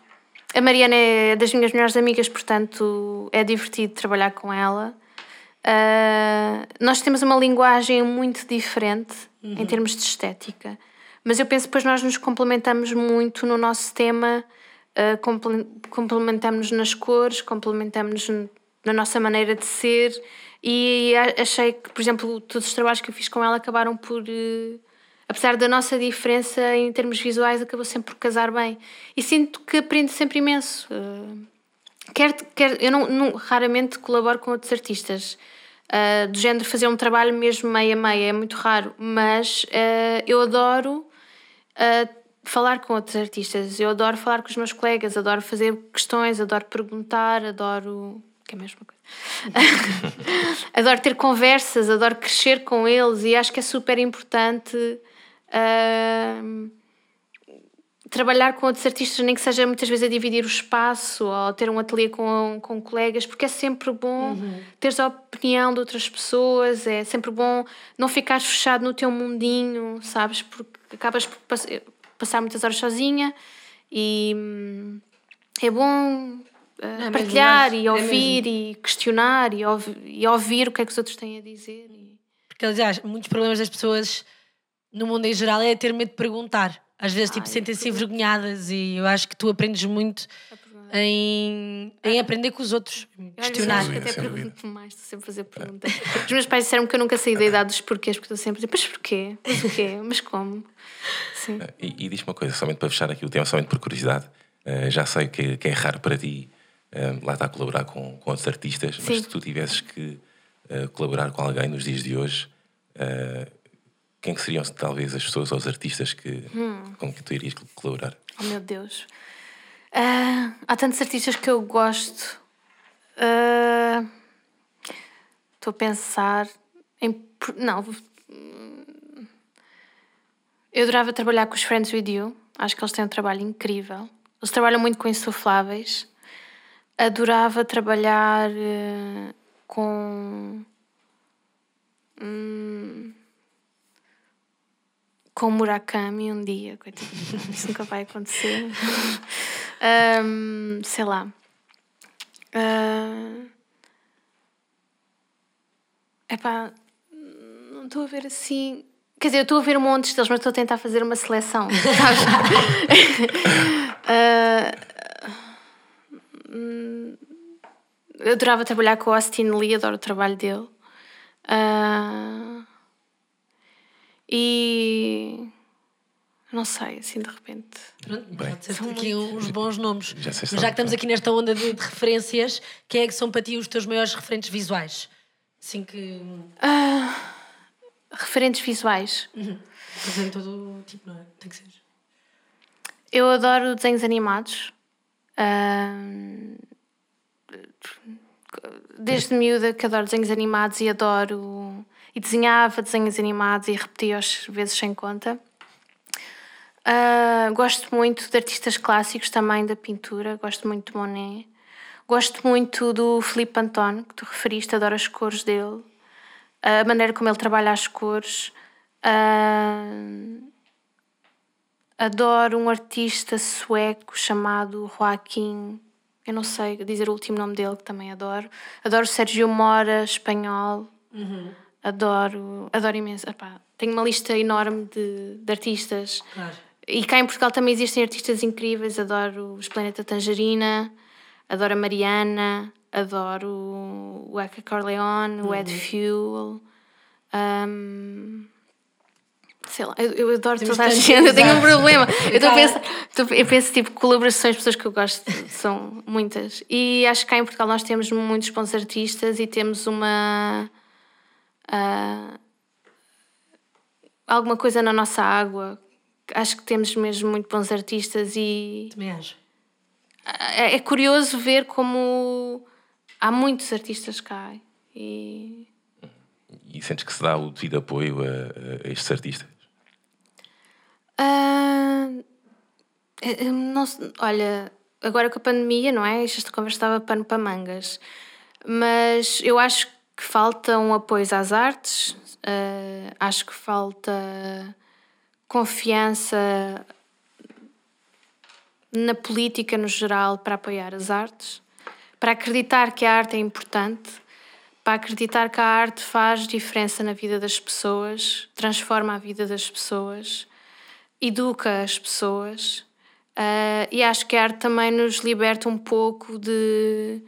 a Mariana é das minhas melhores amigas, portanto é divertido trabalhar com ela. Uh, nós temos uma linguagem muito diferente uhum. em termos de estética, mas eu penso que depois nós nos complementamos muito no nosso tema, uh, complementamos nas cores, complementamos na nossa maneira de ser e achei que, por exemplo, todos os trabalhos que eu fiz com ela acabaram por. Uh, apesar da nossa diferença em termos visuais, acabou sempre por casar bem. E sinto que aprendo sempre imenso. Uh, quer, quer, eu não, não, raramente colaboro com outros artistas. Uh, do género fazer um trabalho mesmo meia-meia, é muito raro, mas uh, eu adoro uh, falar com outros artistas, eu adoro falar com os meus colegas, adoro fazer questões, adoro perguntar, adoro. que é a mesma coisa. [LAUGHS] adoro ter conversas, adoro crescer com eles e acho que é super importante trabalhar com outros artistas, nem que seja muitas vezes a dividir o espaço ou ter um ateliê com, com colegas, porque é sempre bom uhum. teres a opinião de outras pessoas, é sempre bom não ficar fechado no teu mundinho, sabes? Porque acabas por passar muitas horas sozinha e hum, é bom uh, é partilhar mesmo, e é ouvir é e questionar e, ouvi, e ouvir o que é que os outros têm a dizer. E... Porque, aliás, muitos problemas das pessoas no mundo em geral é ter medo de perguntar. Às vezes, tipo, sentem-se envergonhadas e eu acho que tu aprendes muito em, em aprender com os outros, questionar. Eu até pergunto mais, estou sempre a fazer perguntas. Os meus pais disseram que eu nunca saí da idade dos porquês, porque estou sempre a dizer, mas porquê? Mas porquê? Mas como? Sim. E, e diz uma coisa, somente para fechar aqui o tema, somente por curiosidade, uh, já sei que, que, é raro para ti uh, lá estar a colaborar com, com outros artistas, Sim. mas se tu tivesses que uh, colaborar com alguém nos dias de hoje, quem que seriam talvez as pessoas ou os artistas que, hum. com que tu irias colaborar? Oh meu Deus. Uh, há tantos artistas que eu gosto. Uh, estou a pensar em. Não. Eu adorava trabalhar com os Friends With You. Acho que eles têm um trabalho incrível. Eles trabalham muito com insufláveis. Adorava trabalhar uh, com. Hum, com Murakami um dia, coitado. [LAUGHS] Isso nunca vai acontecer. [LAUGHS] um, sei lá. Uh, epá, não estou a ver assim. Quer dizer, eu estou a ver um monte deles, mas estou a tentar fazer uma seleção. uh, [LAUGHS] eu adorava trabalhar com o Austin Lee, adoro o trabalho dele. Uh, e não sei, assim de repente. Pronto, Bem, ser aqui uns bons nomes. Já, sei já que estamos aqui nesta onda de, de, referências, quem é que são para ti os teus maiores referentes visuais? Assim que. Uh, referentes visuais. Uhum. Em todo tipo, não é? Tem que ser. Eu adoro desenhos animados. Uh, desde miúda que adoro desenhos animados e adoro. E desenhava desenhos animados e repetia-os vezes sem conta. Uh, gosto muito de artistas clássicos também da pintura, gosto muito de Monet. Gosto muito do Filipe Antone, que tu referiste, adoro as cores dele, a maneira como ele trabalha as cores. Uh, adoro um artista sueco chamado Joaquim, eu não sei dizer o último nome dele, que também adoro. Adoro Sérgio Mora, espanhol. Uhum. Adoro, adoro imenso. Epá, tenho uma lista enorme de, de artistas. Claro. E cá em Portugal também existem artistas incríveis. Adoro os Planeta Tangerina, adoro a Mariana, adoro o Eka Corleone, uhum. o Ed uhum. Fuel. Um, sei lá, eu, eu adoro Temos toda a gente, eu tenho um problema. eu, tô penso, tô, eu penso, tipo, colaborações, pessoas que eu gosto, são muitas. E acho que cá em Portugal nós temos muitos bons artistas e temos uma. Uh, alguma coisa na nossa água. Acho que temos mesmo muito bons artistas e. Também acho. É, é curioso ver como há muitos artistas cá e. E sentes que se dá o devido apoio a, a estes artistas? Uh, não, olha, agora com a pandemia, não é? Esta conversa estava pano para mangas. Mas eu acho que falta um apoio às artes, uh, acho que falta confiança na política no geral para apoiar as artes, para acreditar que a arte é importante, para acreditar que a arte faz diferença na vida das pessoas, transforma a vida das pessoas educa as pessoas uh, e acho que a arte também nos liberta um pouco de,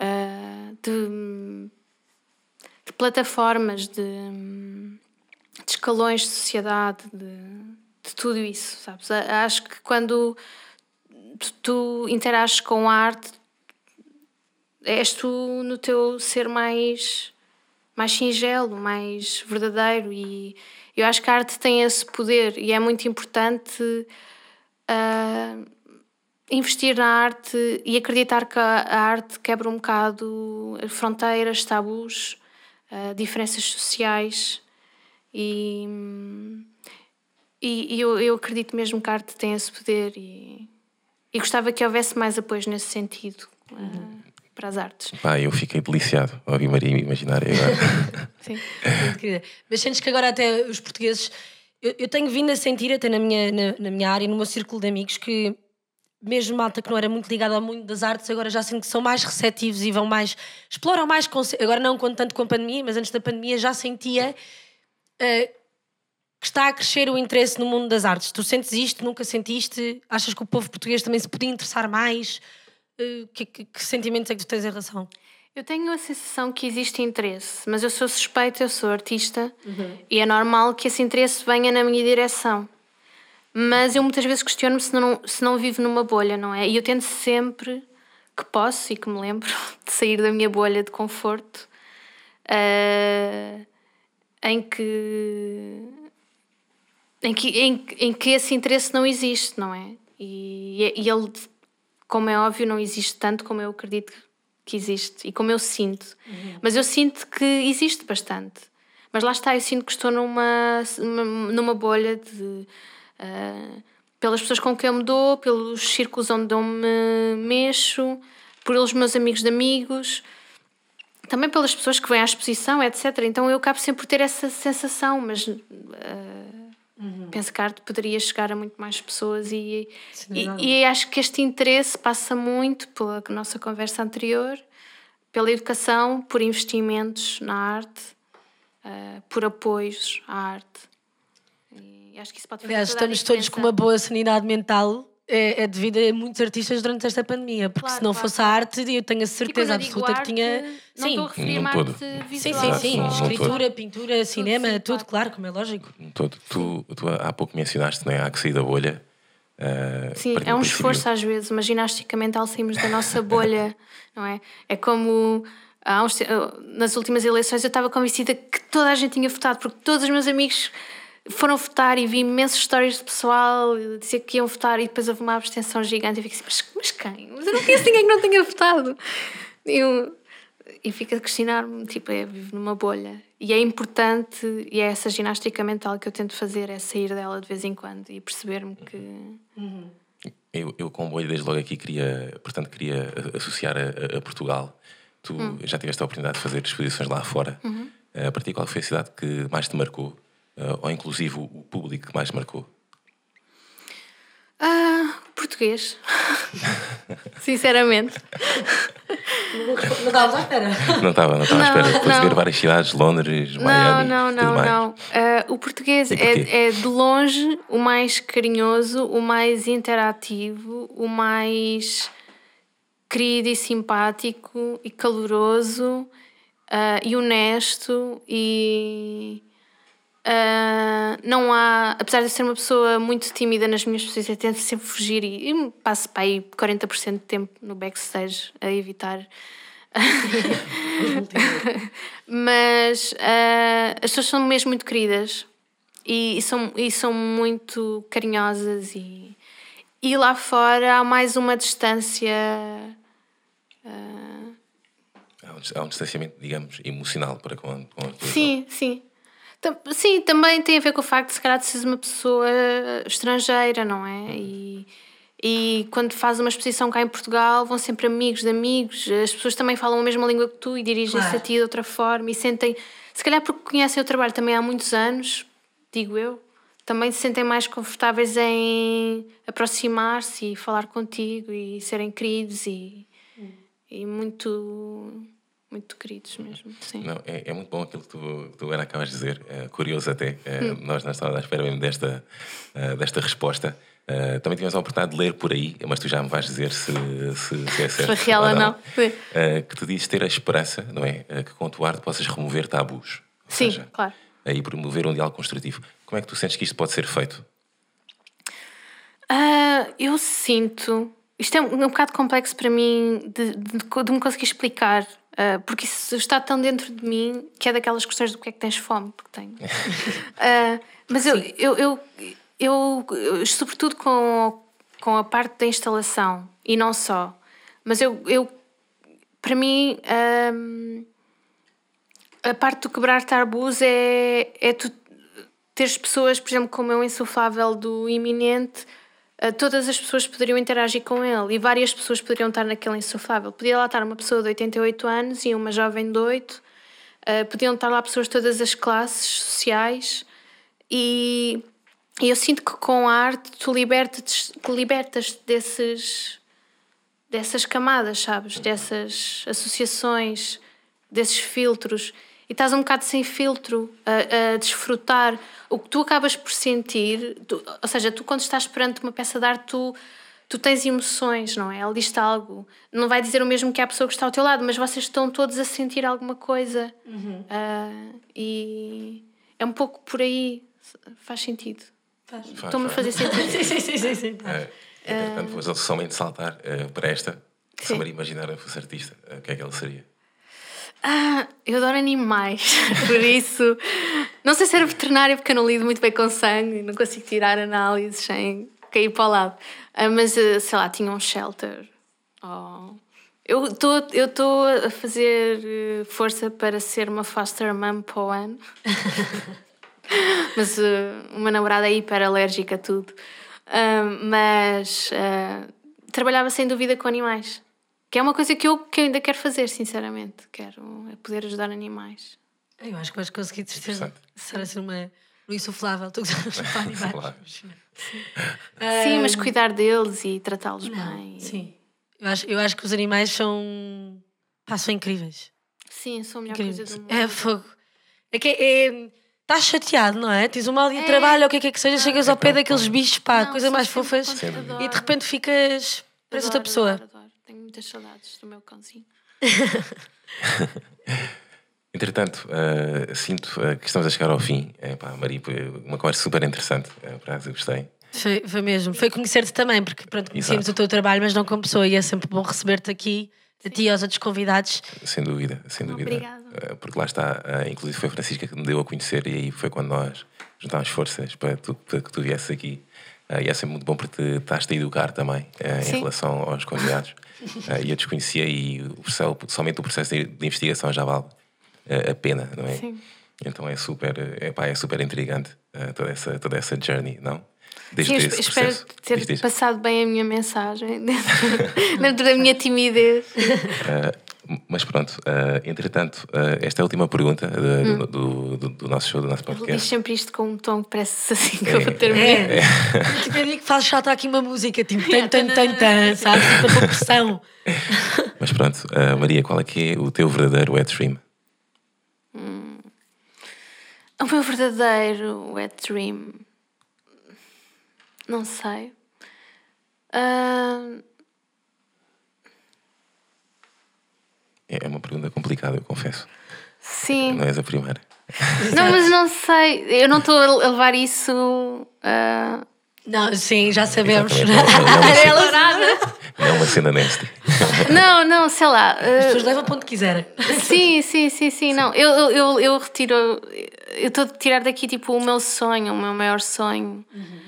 uh, de, de, plataformas, de, de, escalões de sociedade, de, de tudo isso, sabes? Acho que quando tu interages com a arte és tu no teu ser mais mais singelo, mais verdadeiro e eu acho que a arte tem esse poder e é muito importante uh, investir na arte e acreditar que a, a, arte quebra um bocado fronteiras, tabus, uh, diferenças sociais e, e, e eu, eu, acredito mesmo que a arte tem esse poder e, e gostava que houvesse mais apoio nesse sentido. Uh, para as artes. Pá, eu fiquei deliciado ao ouvir Maria Imaginária agora. [LAUGHS] Sim, muito querida. Mas sentes que agora até os portugueses. Eu, eu tenho vindo a sentir, até na minha, na, na, minha área, no meu círculo de amigos, que mesmo malta que não era muito ligada ao mundo das artes, agora já sinto que são mais receptivos e vão mais. exploram mais. Agora não tanto com a pandemia, mas antes da pandemia já sentia. Uh, que está a crescer o interesse no mundo das artes. Tu sentes isto? Nunca sentiste? Achas que o povo português também se podia interessar mais? Uh, que, que, que, sentimentos é que tu tens em relação? Eu tenho a sensação que existe interesse, mas eu sou suspeita, eu sou artista uhum. e é normal que esse interesse venha na minha direção. Mas eu muitas vezes questiono-me se não, se não vivo numa bolha, não é? E eu tento sempre que posso e que me lembro [LAUGHS] de sair da minha bolha de conforto uh, em que. Em que, em, em que esse interesse não existe, não é? E, e ele como é óbvio, não existe tanto como eu acredito que existe e como eu sinto. Uhum. Mas eu sinto que existe bastante. Mas lá está, eu sinto que estou numa, numa bolha de. Uh, pelas pessoas com quem eu me dou, pelos círculos onde eu me mexo, pelos meus amigos de amigos, também pelas pessoas que vêm à exposição, etc. Então eu acabo sempre por ter essa sensação, mas. Uh, Uhum. Penso que a arte poderia chegar a muito mais pessoas e, e, e, acho que este interesse passa muito pela nossa conversa anterior, pela educação, por investimentos na arte, uh, por apoios à arte. E acho que isso pode fazer Aliás, estamos todos com uma boa sanidade mental é, é devido a muitos artistas durante esta pandemia, porque claro, se não claro, fosse a arte, eu tenho a certeza absoluta arte, que tinha. Não sim, estou a referir arte visual. Sim, sim, sim. Não, Escritura, não pintura, cinema, tudo, tudo claro, como é lógico. Todo. Tu, tu há pouco mencionaste, né? Há que sair da bolha. Uh, sim, é um esforço às vezes, uma ginástica mental saímos da nossa [LAUGHS] bolha, não é? É como uns, nas últimas eleições eu estava convencida que toda a gente tinha votado, porque todos os meus amigos foram votar e vi imensas histórias de pessoal dizer que iam votar e depois houve uma abstenção gigante. e fiquei assim, mas, mas quem? Mas eu não conheço ninguém que não tenha votado. Eu, e fico a questionar-me, tipo, é, vivo numa bolha. E é importante, e é essa ginástica mental que eu tento fazer, é sair dela de vez em quando e perceber-me que... Uhum. Eu, eu com o bolha desde logo aqui queria, portanto, queria associar a, a Portugal. Tu hum. já tiveste a oportunidade de fazer exposições lá fora. Uhum. A partir qual foi a cidade que mais te marcou? Ou inclusive o público que mais marcou? Ah, português. [LAUGHS] Sinceramente. Não estava à espera. Não estava, não estava à espera. Depois de ver várias cidades, Londres, Miami. Não, não, não, não. Uh, o português é, é de longe o mais carinhoso, o mais interativo, o mais querido e simpático e caloroso uh, e honesto e Uh, não há, apesar de ser uma pessoa muito tímida nas minhas posições, eu tento sempre fugir e, e passo para aí 40% de tempo no backstage a evitar. [LAUGHS] Mas uh, as pessoas são mesmo muito queridas e, e, são, e são muito carinhosas e, e lá fora há mais uma distância. Uh... Há um distanciamento, digamos, emocional para com, com as Sim, sim. Sim, também tem a ver com o facto de se calhar de seres uma pessoa estrangeira, não é? E, e quando fazes uma exposição cá em Portugal, vão sempre amigos de amigos, as pessoas também falam a mesma língua que tu e dirigem-se claro. a ti de outra forma e sentem, se calhar porque conhecem o trabalho também há muitos anos, digo eu, também se sentem mais confortáveis em aproximar-se e falar contigo e serem queridos e, hum. e muito muito queridos mesmo. Sim. Não, é, é, muito bom aquilo que tu, tu agora acabas de dizer, é, curioso até. É, hum. Nós não estávamos à espera mesmo desta, uh, desta resposta. Uh, também tivemos a oportunidade de ler por aí, mas tu já me vais dizer se, se, se é certo. Se [LAUGHS] real ou não. não. Uh, que tu dizes ter a esperança, não é? que com o tua arte possas remover tabus. Sim, seja, claro. E promover um diálogo construtivo. Como é que tu sentes que isto pode ser feito? eu sinto. Isto é um, um bocado complexo para mim de, de, de me conseguir explicar. Uh, porque isso está tão dentro de mim que é daquelas questões do que é que tens fome, porque tenho. uh, [LAUGHS] mas eu, eu, eu, eu, eu, sobretudo com, com a parte da instalação, e não só, mas eu, eu para mim, um, a parte do quebrar tabus é, é tu teres pessoas, por exemplo, como o insuflável do iminente todas as pessoas poderiam interagir com ele e várias pessoas poderiam estar naquele insuflável. Podia lá estar uma pessoa de 88 anos e uma jovem de 8, uh, podiam estar lá pessoas de todas as classes sociais e, e eu sinto que com a arte tu libertas, libertas desses, dessas camadas, sabes? Dessas associações, desses filtros e estás um bocado sem filtro a, a desfrutar o que tu acabas por sentir, tu, ou seja, tu quando estás perante uma peça de arte, tu, tu tens emoções, não é? Ela diz algo. Não vai dizer o mesmo que a pessoa que está ao teu lado, mas vocês estão todos a sentir alguma coisa. Uhum. Uh, e é um pouco por aí. Faz sentido. Faz. Estou-me a fazer [LAUGHS] sentido. sim, sim, sim. sim, sim. É, entretanto, vou somente saltar uh, para esta. Se me imaginar a fosse artista, uh, o que é que ela seria? Ah, eu adoro animais, [LAUGHS] por isso. Não sei se era veterinária porque eu não lido muito bem com sangue, não consigo tirar análises sem cair para o lado. Ah, mas, ah, sei lá, tinha um shelter. Oh. Eu estou a fazer eh, força para ser uma foster mom para o ano. [LAUGHS] mas uh, uma namorada é hiper alérgica a tudo. Uh, mas uh, trabalhava sem dúvida com animais. Que é uma coisa que eu, que eu ainda quero fazer, sinceramente. Quero é poder ajudar animais. Eu acho que vais conseguir certeza. Ser assim uma. No insuflável, tu para [LAUGHS] animais. Sim. sim, mas cuidar deles e tratá-los bem. Sim. Eu acho, eu acho que os animais são. Pá, são incríveis. Sim, são a melhor incríveis. coisa do mundo. É fogo. É que é. Estás chateado, não é? Tens um mal dia de é. trabalho, ou o que é que, é que seja, chegas ao pé daqueles bichos, pá, não, coisa mais fofas, e de repente ficas. Parece outra pessoa. Adoro, adoro. Tenho muitas saudades do meu cãozinho. [LAUGHS] Entretanto, uh, sinto uh, que estamos a chegar ao fim. É, pá, Maria, uma conversa super interessante. Uh, para eu gostei. Foi, foi mesmo. Foi conhecer-te também, porque pronto, conhecemos o teu trabalho, mas não como pessoa. E é sempre bom receber-te aqui, a ti e aos outros convidados. Sem dúvida, sem dúvida. Obrigada. porque lá está, inclusive foi a Francisca que me deu a conhecer, e aí foi quando nós juntámos forças para, tu, para que tu viesses aqui. e é sempre muito bom porque te estás a educar também em relação aos convidados. E eu desconhecia e o somente o processo de, de investigação já vale a pena, não é? Sim. Então é super, é, pá, é super intrigante toda, essa, toda essa journey, não? Desde Sim, espero processo. ter Diz, passado bem a minha mensagem dentro, [LAUGHS] dentro da minha timidez. Uh, mas pronto, uh, entretanto, uh, esta é a última pergunta hum. do, do, do, do, nosso show, do nosso podcast. Ele diz sempre isto com um tom que parece assim que é, eu vou terminar. É. é. Tipo, eu digo que faz chato aqui uma música, tipo, [LAUGHS] tan, tan, tan, tan, sabe? Tipo, a pressão. [LAUGHS] Mas pronto, Maria, qual é que é o teu verdadeiro wet dream? Hum. O meu verdadeiro wet dream não sei. Uh... É uma pergunta complicada, eu confesso. Sim. Não és a primeira. [LAUGHS] Não, mas não sei. Eu não estou a levar isso. Uh... Não, sim, já sabemos. Não é uma cena [LAUGHS] nesta. [LAUGHS] Não, não, sei lá. As pessoas levam para onde quiserem. Sim, sim, sim, sim. Não, eu, eu, eu, eu retiro. Eu estou a tirar daqui tipo o meu sonho, o meu maior sonho. Uhum.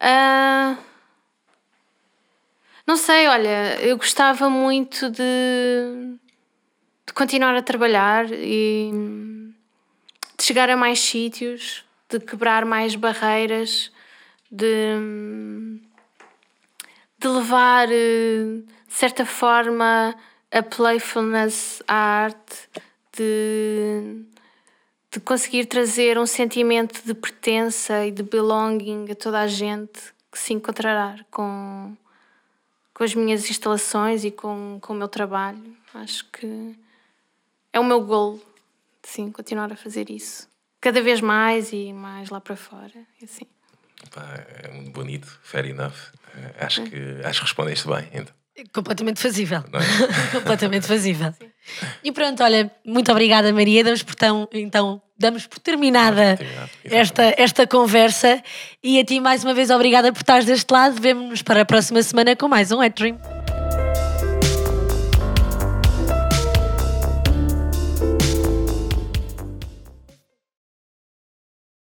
Uh, não sei, olha, eu gostava muito de, de continuar a trabalhar e de chegar a mais sítios, de quebrar mais barreiras, de, de levar, de certa forma, a playfulness à arte, de de conseguir trazer um sentimento de pertença e de belonging a toda a gente que se encontrará com, com as minhas instalações e com, com o meu trabalho. Acho que é o meu gol, sim, continuar a fazer isso. Cada vez mais e mais lá para fora. Assim. é muito bonito, fair enough. Acho, é. que, acho que respondeste bem. Então. Completamente fazível. É? [LAUGHS] Completamente fazível. Sim. E pronto, olha, muito obrigada, Maria. Damos por, tão, então, damos por terminada esta, esta conversa. E a ti, mais uma vez, obrigada por estares deste lado. Vemo-nos para a próxima semana com mais um Wet Dream.